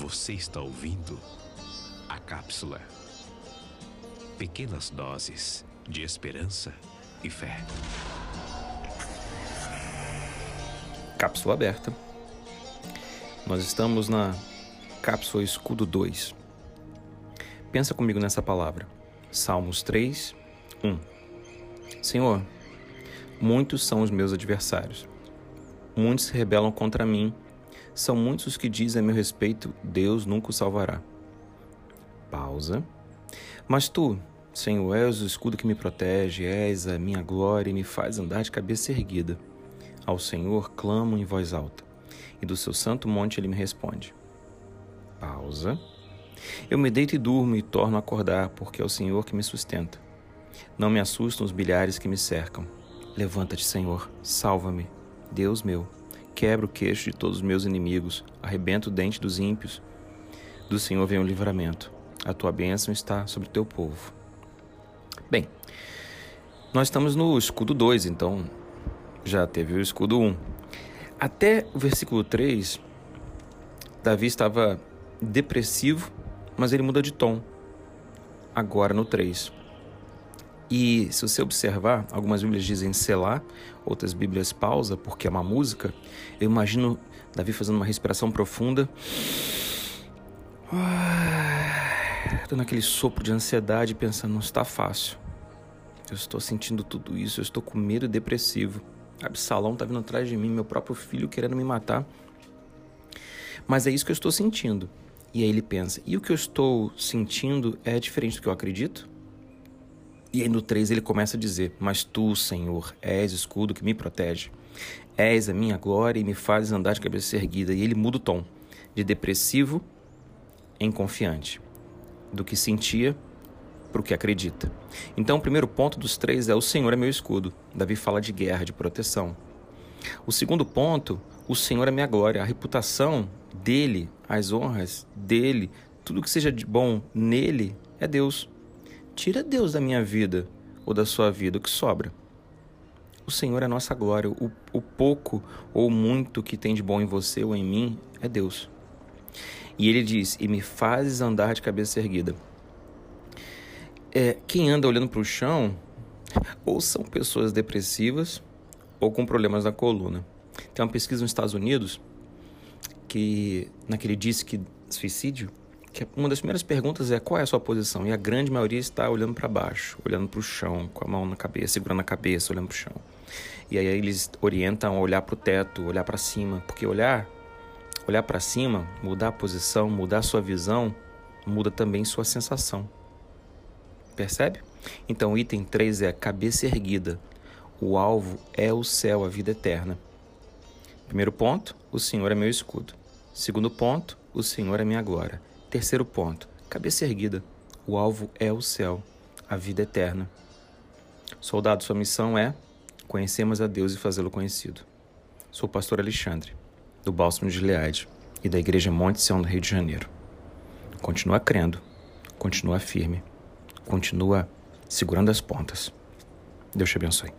Você está ouvindo a cápsula. Pequenas doses de esperança e fé. Cápsula aberta. Nós estamos na cápsula escudo 2. Pensa comigo nessa palavra. Salmos 3, 1. Senhor, muitos são os meus adversários. Muitos se rebelam contra mim. São muitos os que dizem a meu respeito: Deus nunca o salvará. Pausa. Mas tu, Senhor, és o escudo que me protege, és a minha glória e me faz andar de cabeça erguida. Ao Senhor clamo em voz alta, e do seu santo monte ele me responde. Pausa. Eu me deito e durmo e torno a acordar, porque é o Senhor que me sustenta. Não me assustam os bilhares que me cercam. Levanta-te, Senhor, salva-me, Deus meu. Quebra o queixo de todos os meus inimigos, arrebenta o dente dos ímpios. Do Senhor vem o livramento. A tua bênção está sobre o teu povo. Bem, nós estamos no escudo 2, então já teve o escudo 1. Um. Até o versículo 3, Davi estava depressivo, mas ele muda de tom. Agora no 3. E se você observar, algumas Bíblias dizem selar, outras Bíblias pausa, porque é uma música. Eu imagino Davi fazendo uma respiração profunda, dando aquele sopro de ansiedade, pensando: não está fácil. Eu estou sentindo tudo isso, eu estou com medo depressivo. Absalão está vindo atrás de mim, meu próprio filho querendo me matar. Mas é isso que eu estou sentindo. E aí ele pensa: e o que eu estou sentindo é diferente do que eu acredito? E aí no 3 ele começa a dizer: Mas tu, Senhor, és escudo que me protege. És a minha glória e me fazes andar de cabeça erguida. E ele muda o tom de depressivo em confiante, do que sentia para o que acredita. Então, o primeiro ponto dos três é: O Senhor é meu escudo. Davi fala de guerra, de proteção. O segundo ponto: O Senhor é minha glória. A reputação dele, as honras dele, tudo que seja de bom nele é Deus. Tira Deus da minha vida ou da sua vida, o que sobra. O Senhor é a nossa glória. O, o pouco ou muito que tem de bom em você ou em mim é Deus. E ele diz: E me fazes andar de cabeça erguida. É, quem anda olhando para o chão, ou são pessoas depressivas ou com problemas na coluna. Tem uma pesquisa nos Estados Unidos que, naquele disque suicídio, que uma das primeiras perguntas é qual é a sua posição? E a grande maioria está olhando para baixo, olhando para o chão, com a mão na cabeça, segurando a cabeça, olhando para o chão. E aí eles orientam a olhar para o teto, olhar para cima, porque olhar, olhar para cima, mudar a posição, mudar a sua visão, muda também sua sensação. Percebe? Então, item 3 é cabeça erguida. O alvo é o céu, a vida eterna. Primeiro ponto, o Senhor é meu escudo. Segundo ponto, o Senhor é minha glória. Terceiro ponto, cabeça erguida. O alvo é o céu, a vida eterna. Soldado, sua missão é conhecermos a Deus e fazê-lo conhecido. Sou o pastor Alexandre, do Bálsamo de Gileade e da Igreja Monte Sião do Rio de Janeiro. Continua crendo, continua firme, continua segurando as pontas. Deus te abençoe.